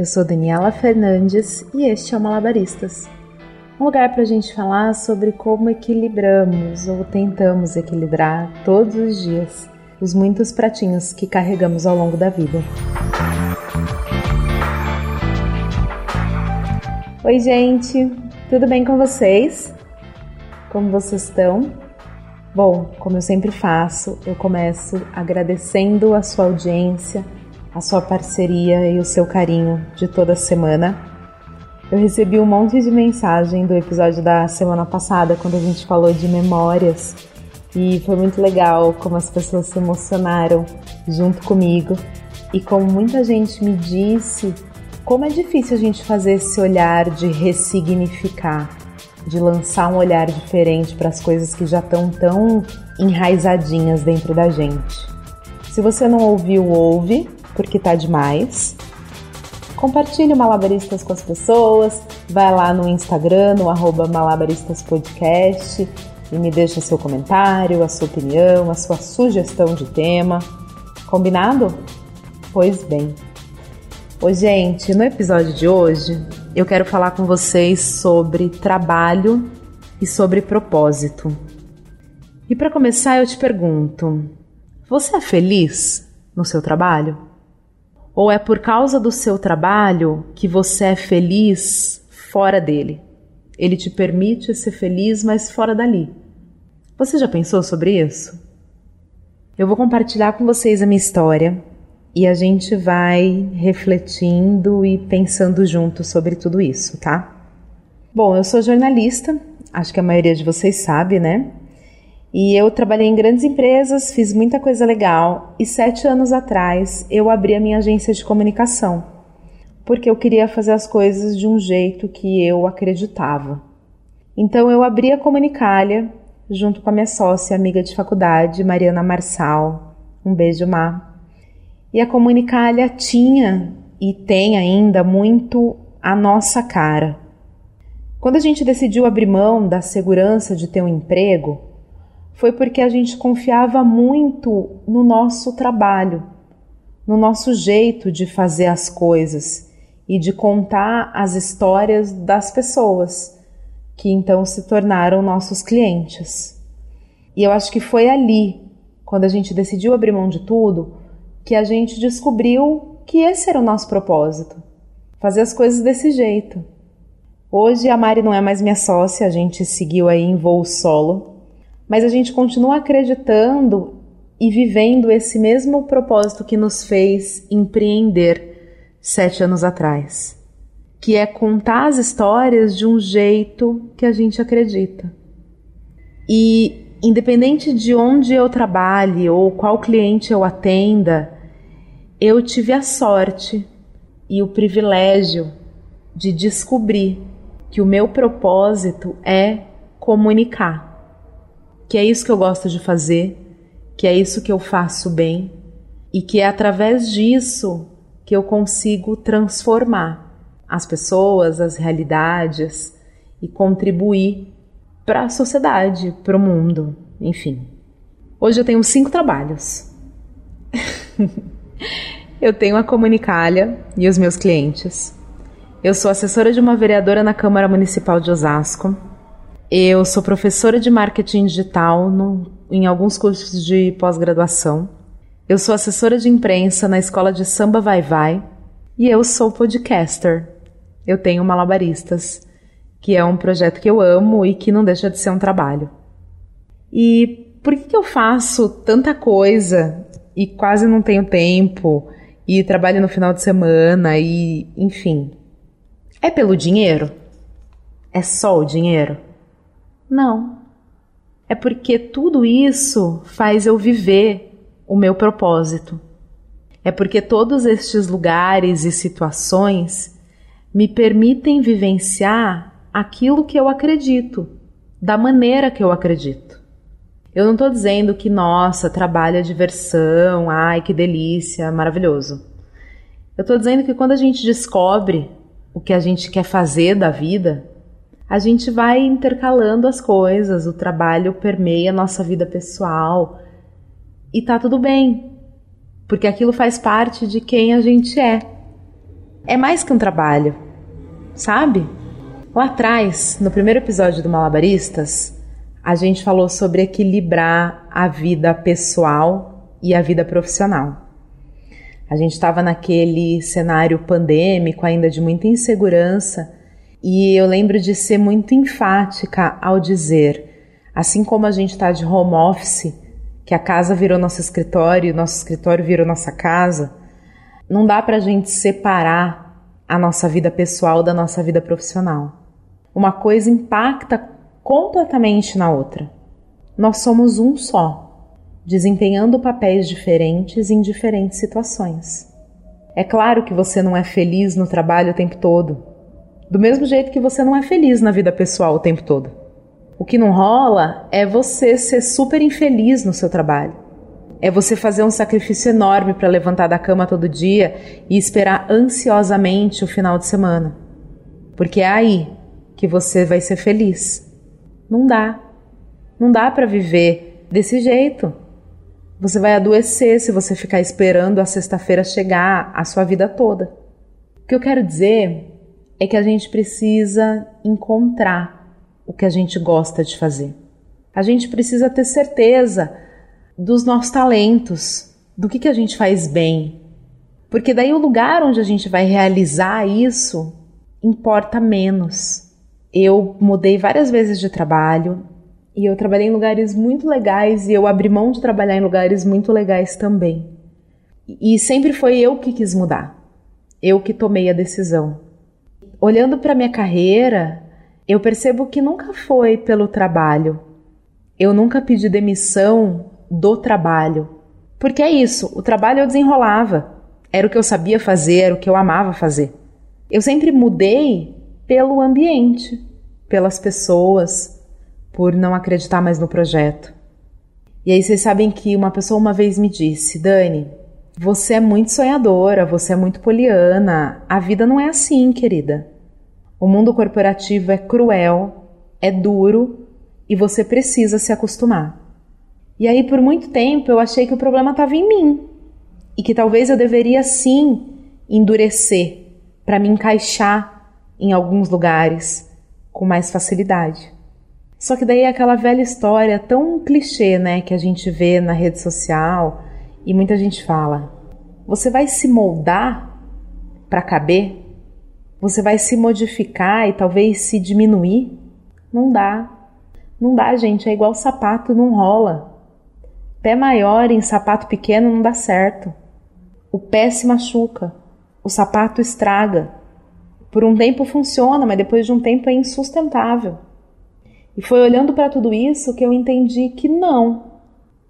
Eu sou Daniela Fernandes e este é o Malabaristas um lugar para a gente falar sobre como equilibramos ou tentamos equilibrar todos os dias os muitos pratinhos que carregamos ao longo da vida. Oi, gente, tudo bem com vocês? Como vocês estão? Bom, como eu sempre faço, eu começo agradecendo a sua audiência, a sua parceria e o seu carinho de toda semana eu recebi um monte de mensagem do episódio da semana passada, quando a gente falou de memórias, e foi muito legal como as pessoas se emocionaram junto comigo. E como muita gente me disse, como é difícil a gente fazer esse olhar de ressignificar, de lançar um olhar diferente para as coisas que já estão tão enraizadinhas dentro da gente. Se você não ouviu, ouve, porque tá demais. Compartilhe o Malabaristas com as pessoas, vai lá no Instagram, no arroba malabaristaspodcast e me deixa seu comentário, a sua opinião, a sua sugestão de tema. Combinado? Pois bem. Oi, gente, no episódio de hoje eu quero falar com vocês sobre trabalho e sobre propósito. E para começar, eu te pergunto: você é feliz no seu trabalho? Ou é por causa do seu trabalho que você é feliz fora dele? Ele te permite ser feliz, mas fora dali. Você já pensou sobre isso? Eu vou compartilhar com vocês a minha história e a gente vai refletindo e pensando junto sobre tudo isso, tá? Bom, eu sou jornalista, acho que a maioria de vocês sabe, né? E eu trabalhei em grandes empresas, fiz muita coisa legal e sete anos atrás eu abri a minha agência de comunicação, porque eu queria fazer as coisas de um jeito que eu acreditava. Então eu abri a Comunicália junto com a minha sócia, amiga de faculdade, Mariana Marçal. Um beijo, Má. E a Comunicália tinha e tem ainda muito a nossa cara. Quando a gente decidiu abrir mão da segurança de ter um emprego, foi porque a gente confiava muito no nosso trabalho, no nosso jeito de fazer as coisas e de contar as histórias das pessoas que então se tornaram nossos clientes. E eu acho que foi ali, quando a gente decidiu abrir mão de tudo, que a gente descobriu que esse era o nosso propósito fazer as coisas desse jeito. Hoje a Mari não é mais minha sócia, a gente seguiu aí em voo solo mas a gente continua acreditando e vivendo esse mesmo propósito que nos fez empreender sete anos atrás, que é contar as histórias de um jeito que a gente acredita. E independente de onde eu trabalhe ou qual cliente eu atenda, eu tive a sorte e o privilégio de descobrir que o meu propósito é comunicar que é isso que eu gosto de fazer, que é isso que eu faço bem e que é através disso que eu consigo transformar as pessoas, as realidades e contribuir para a sociedade, para o mundo, enfim. Hoje eu tenho cinco trabalhos. eu tenho a Comunicalha e os meus clientes. Eu sou assessora de uma vereadora na Câmara Municipal de Osasco. Eu sou professora de marketing digital no, em alguns cursos de pós-graduação. Eu sou assessora de imprensa na escola de samba Vai Vai e eu sou podcaster. Eu tenho Malabaristas, que é um projeto que eu amo e que não deixa de ser um trabalho. E por que, que eu faço tanta coisa e quase não tenho tempo e trabalho no final de semana e enfim? É pelo dinheiro? É só o dinheiro? Não. É porque tudo isso faz eu viver o meu propósito. É porque todos estes lugares e situações me permitem vivenciar aquilo que eu acredito, da maneira que eu acredito. Eu não estou dizendo que, nossa, trabalho é diversão, ai que delícia, maravilhoso. Eu estou dizendo que quando a gente descobre o que a gente quer fazer da vida, a gente vai intercalando as coisas, o trabalho permeia a nossa vida pessoal e tá tudo bem, porque aquilo faz parte de quem a gente é. é mais que um trabalho, sabe? Lá atrás, no primeiro episódio do Malabaristas, a gente falou sobre equilibrar a vida pessoal e a vida profissional. A gente estava naquele cenário pandêmico, ainda de muita insegurança, e eu lembro de ser muito enfática ao dizer: assim como a gente está de home office, que a casa virou nosso escritório, nosso escritório virou nossa casa, não dá para a gente separar a nossa vida pessoal da nossa vida profissional. Uma coisa impacta completamente na outra. Nós somos um só, desempenhando papéis diferentes em diferentes situações. É claro que você não é feliz no trabalho o tempo todo, do mesmo jeito que você não é feliz na vida pessoal o tempo todo. O que não rola é você ser super infeliz no seu trabalho. É você fazer um sacrifício enorme para levantar da cama todo dia e esperar ansiosamente o final de semana. Porque é aí que você vai ser feliz. Não dá. Não dá para viver desse jeito. Você vai adoecer se você ficar esperando a sexta-feira chegar a sua vida toda. O que eu quero dizer é que a gente precisa encontrar o que a gente gosta de fazer. A gente precisa ter certeza dos nossos talentos, do que, que a gente faz bem. Porque daí o lugar onde a gente vai realizar isso importa menos. Eu mudei várias vezes de trabalho e eu trabalhei em lugares muito legais e eu abri mão de trabalhar em lugares muito legais também. E sempre foi eu que quis mudar. Eu que tomei a decisão. Olhando para minha carreira, eu percebo que nunca foi pelo trabalho. Eu nunca pedi demissão do trabalho. Porque é isso, o trabalho eu desenrolava. Era o que eu sabia fazer, era o que eu amava fazer. Eu sempre mudei pelo ambiente, pelas pessoas, por não acreditar mais no projeto. E aí vocês sabem que uma pessoa uma vez me disse, Dani, você é muito sonhadora, você é muito poliana. A vida não é assim, querida. O mundo corporativo é cruel, é duro e você precisa se acostumar. E aí, por muito tempo, eu achei que o problema estava em mim e que talvez eu deveria sim endurecer para me encaixar em alguns lugares com mais facilidade. Só que daí é aquela velha história tão clichê, né, que a gente vê na rede social e muita gente fala: você vai se moldar para caber? Você vai se modificar e talvez se diminuir? Não dá. Não dá, gente. É igual sapato, não rola. Pé maior em sapato pequeno não dá certo. O pé se machuca, o sapato estraga. Por um tempo funciona, mas depois de um tempo é insustentável. E foi olhando para tudo isso que eu entendi que não,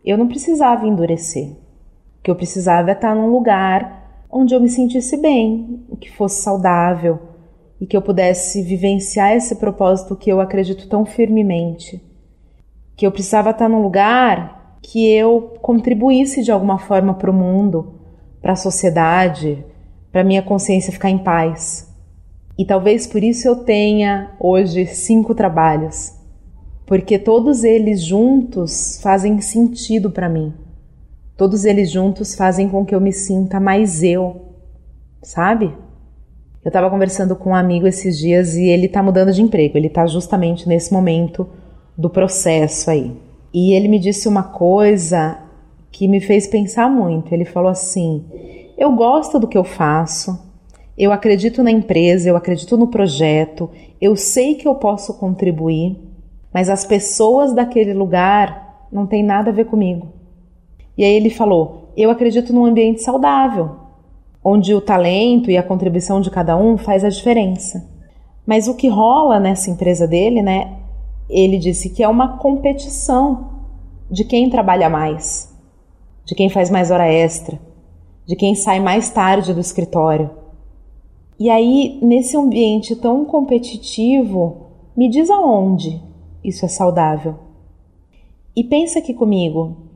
eu não precisava endurecer. O que eu precisava é estar num lugar onde eu me sentisse bem, que fosse saudável e que eu pudesse vivenciar esse propósito que eu acredito tão firmemente. Que eu precisava estar num lugar que eu contribuísse de alguma forma para o mundo, para a sociedade, para minha consciência ficar em paz. E talvez por isso eu tenha hoje cinco trabalhos, porque todos eles juntos fazem sentido para mim. Todos eles juntos fazem com que eu me sinta mais eu, sabe? Eu estava conversando com um amigo esses dias e ele está mudando de emprego, ele está justamente nesse momento do processo aí. E ele me disse uma coisa que me fez pensar muito. Ele falou assim: Eu gosto do que eu faço, eu acredito na empresa, eu acredito no projeto, eu sei que eu posso contribuir, mas as pessoas daquele lugar não têm nada a ver comigo. E aí ele falou: Eu acredito num ambiente saudável, onde o talento e a contribuição de cada um faz a diferença. Mas o que rola nessa empresa dele, né, ele disse que é uma competição de quem trabalha mais, de quem faz mais hora extra, de quem sai mais tarde do escritório. E aí, nesse ambiente tão competitivo, me diz aonde isso é saudável. E pensa aqui comigo,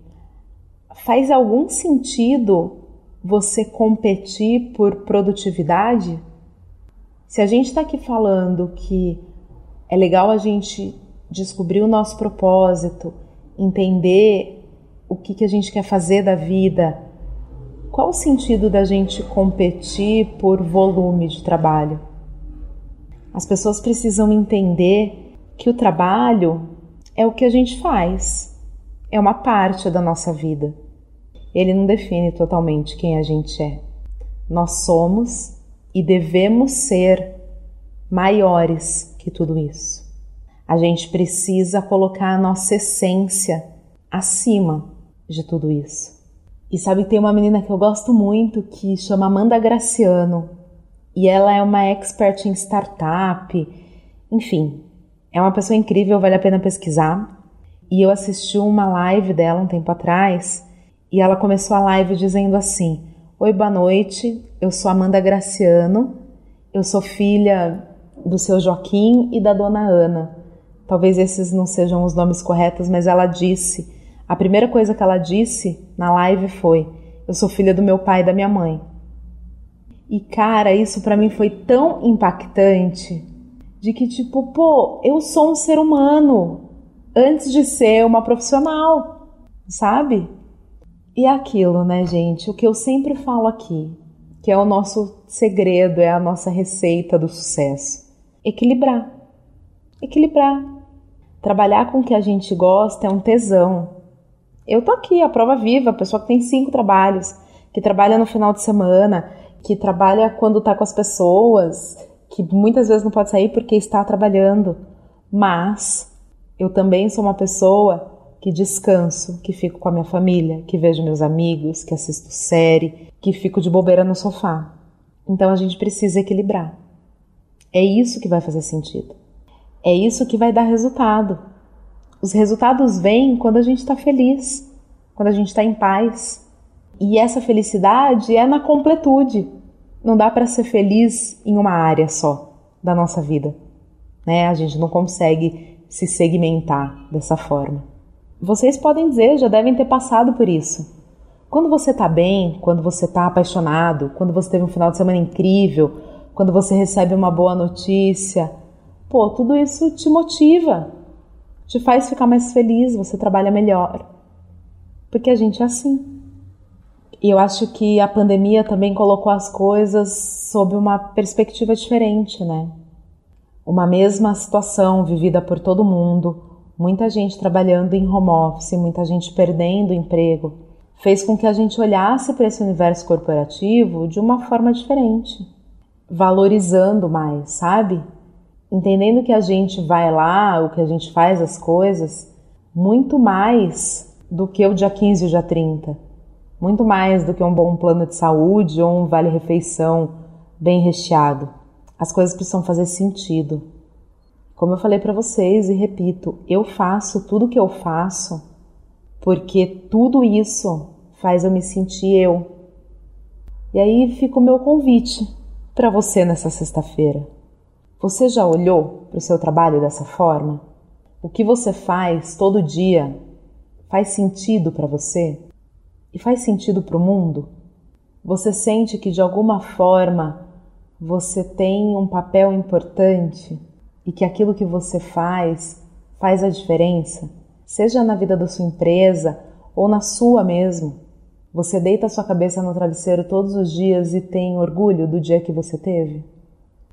faz algum sentido você competir por produtividade? Se a gente está aqui falando que é legal a gente descobrir o nosso propósito, entender o que, que a gente quer fazer da vida, qual o sentido da gente competir por volume de trabalho? As pessoas precisam entender que o trabalho é o que a gente faz, é uma parte da nossa vida. Ele não define totalmente quem a gente é. Nós somos e devemos ser maiores que tudo isso. A gente precisa colocar a nossa essência acima de tudo isso. E sabe, tem uma menina que eu gosto muito que chama Amanda Graciano. E ela é uma expert em startup. Enfim, é uma pessoa incrível, vale a pena pesquisar. E eu assisti uma live dela um tempo atrás e ela começou a live dizendo assim: Oi, boa noite, eu sou Amanda Graciano, eu sou filha do seu Joaquim e da dona Ana. Talvez esses não sejam os nomes corretos, mas ela disse a primeira coisa que ela disse na live foi: Eu sou filha do meu pai e da minha mãe. E cara, isso para mim foi tão impactante de que tipo, pô, eu sou um ser humano antes de ser uma profissional, sabe? E aquilo, né, gente? O que eu sempre falo aqui, que é o nosso segredo, é a nossa receita do sucesso. Equilibrar. Equilibrar. Trabalhar com o que a gente gosta é um tesão. Eu tô aqui, a prova viva, a pessoa que tem cinco trabalhos, que trabalha no final de semana, que trabalha quando tá com as pessoas, que muitas vezes não pode sair porque está trabalhando. Mas eu também sou uma pessoa que descanso, que fico com a minha família, que vejo meus amigos, que assisto série, que fico de bobeira no sofá. Então a gente precisa equilibrar. É isso que vai fazer sentido. É isso que vai dar resultado. Os resultados vêm quando a gente está feliz, quando a gente está em paz. E essa felicidade é na completude. Não dá para ser feliz em uma área só da nossa vida. Né? A gente não consegue se segmentar dessa forma. Vocês podem dizer, já devem ter passado por isso. Quando você está bem, quando você está apaixonado, quando você teve um final de semana incrível, quando você recebe uma boa notícia, pô, tudo isso te motiva, te faz ficar mais feliz, você trabalha melhor. Porque a gente é assim. E eu acho que a pandemia também colocou as coisas sob uma perspectiva diferente, né? Uma mesma situação vivida por todo mundo, muita gente trabalhando em home office, muita gente perdendo emprego, fez com que a gente olhasse para esse universo corporativo de uma forma diferente, valorizando mais, sabe? entendendo que a gente vai lá, o que a gente faz as coisas, muito mais do que o dia 15 e o dia 30. Muito mais do que um bom plano de saúde ou um vale-refeição bem recheado. As coisas precisam fazer sentido. Como eu falei para vocês e repito, eu faço tudo o que eu faço porque tudo isso faz eu me sentir eu. E aí fica o meu convite para você nessa sexta-feira. Você já olhou para o seu trabalho dessa forma? O que você faz todo dia faz sentido para você? E faz sentido para o mundo? Você sente que de alguma forma você tem um papel importante e que aquilo que você faz faz a diferença, seja na vida da sua empresa ou na sua mesmo? Você deita sua cabeça no travesseiro todos os dias e tem orgulho do dia que você teve?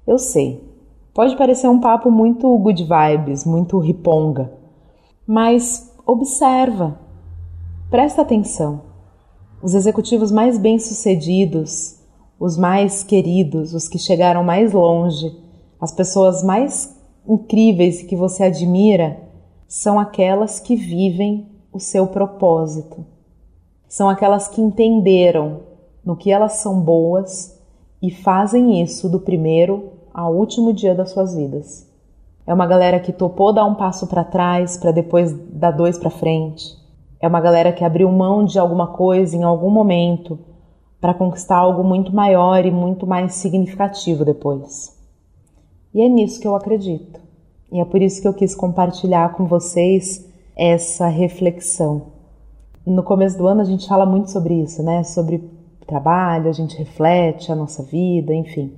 Eu sei, Pode parecer um papo muito good vibes, muito riponga, mas observa, presta atenção. Os executivos mais bem-sucedidos, os mais queridos, os que chegaram mais longe, as pessoas mais incríveis e que você admira, são aquelas que vivem o seu propósito. São aquelas que entenderam no que elas são boas e fazem isso do primeiro ao último dia das suas vidas. É uma galera que topou dar um passo para trás para depois dar dois para frente. É uma galera que abriu mão de alguma coisa em algum momento para conquistar algo muito maior e muito mais significativo depois. E é nisso que eu acredito. E é por isso que eu quis compartilhar com vocês essa reflexão. No começo do ano a gente fala muito sobre isso, né? Sobre trabalho, a gente reflete a nossa vida, enfim.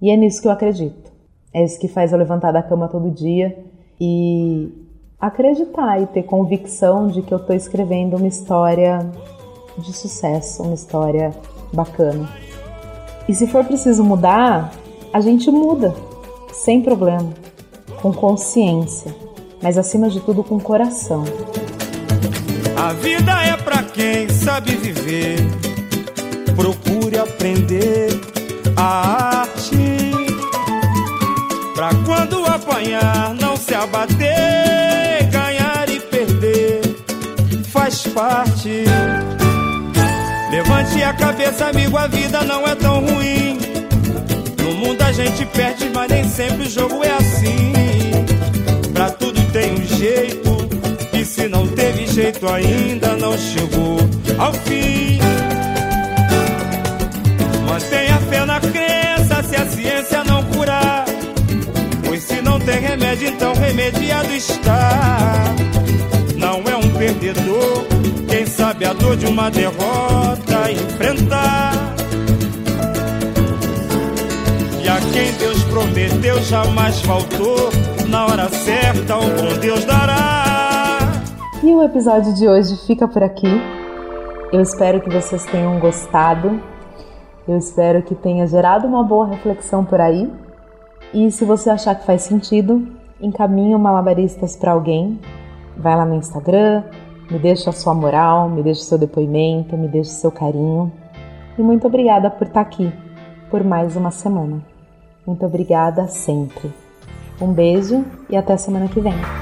E é nisso que eu acredito. É isso que faz eu levantar da cama todo dia e acreditar e ter convicção de que eu estou escrevendo uma história de sucesso, uma história bacana. E se for preciso mudar, a gente muda, sem problema, com consciência, mas acima de tudo com coração. A vida é para quem sabe viver. Procure aprender a arte. Pra quando apanhar, não se abater. Ganhar e perder faz parte. Levante a cabeça, amigo, a vida não é tão ruim. A gente perde, mas nem sempre o jogo é assim. Pra tudo tem um jeito, e se não teve jeito ainda, não chegou ao fim. Mantenha fé na crença, se a ciência não curar. Pois se não tem remédio, então remediado está. Não é um perdedor quem sabe a dor de uma derrota enfrentar. Quem Deus prometeu jamais faltou. Na hora certa, o bom Deus dará. E o episódio de hoje fica por aqui. Eu espero que vocês tenham gostado. Eu espero que tenha gerado uma boa reflexão por aí. E se você achar que faz sentido, encaminhe o Malabaristas para alguém. Vai lá no Instagram, me deixa a sua moral, me deixa o seu depoimento, me deixa o seu carinho. E muito obrigada por estar aqui por mais uma semana. Muito obrigada sempre. Um beijo e até semana que vem.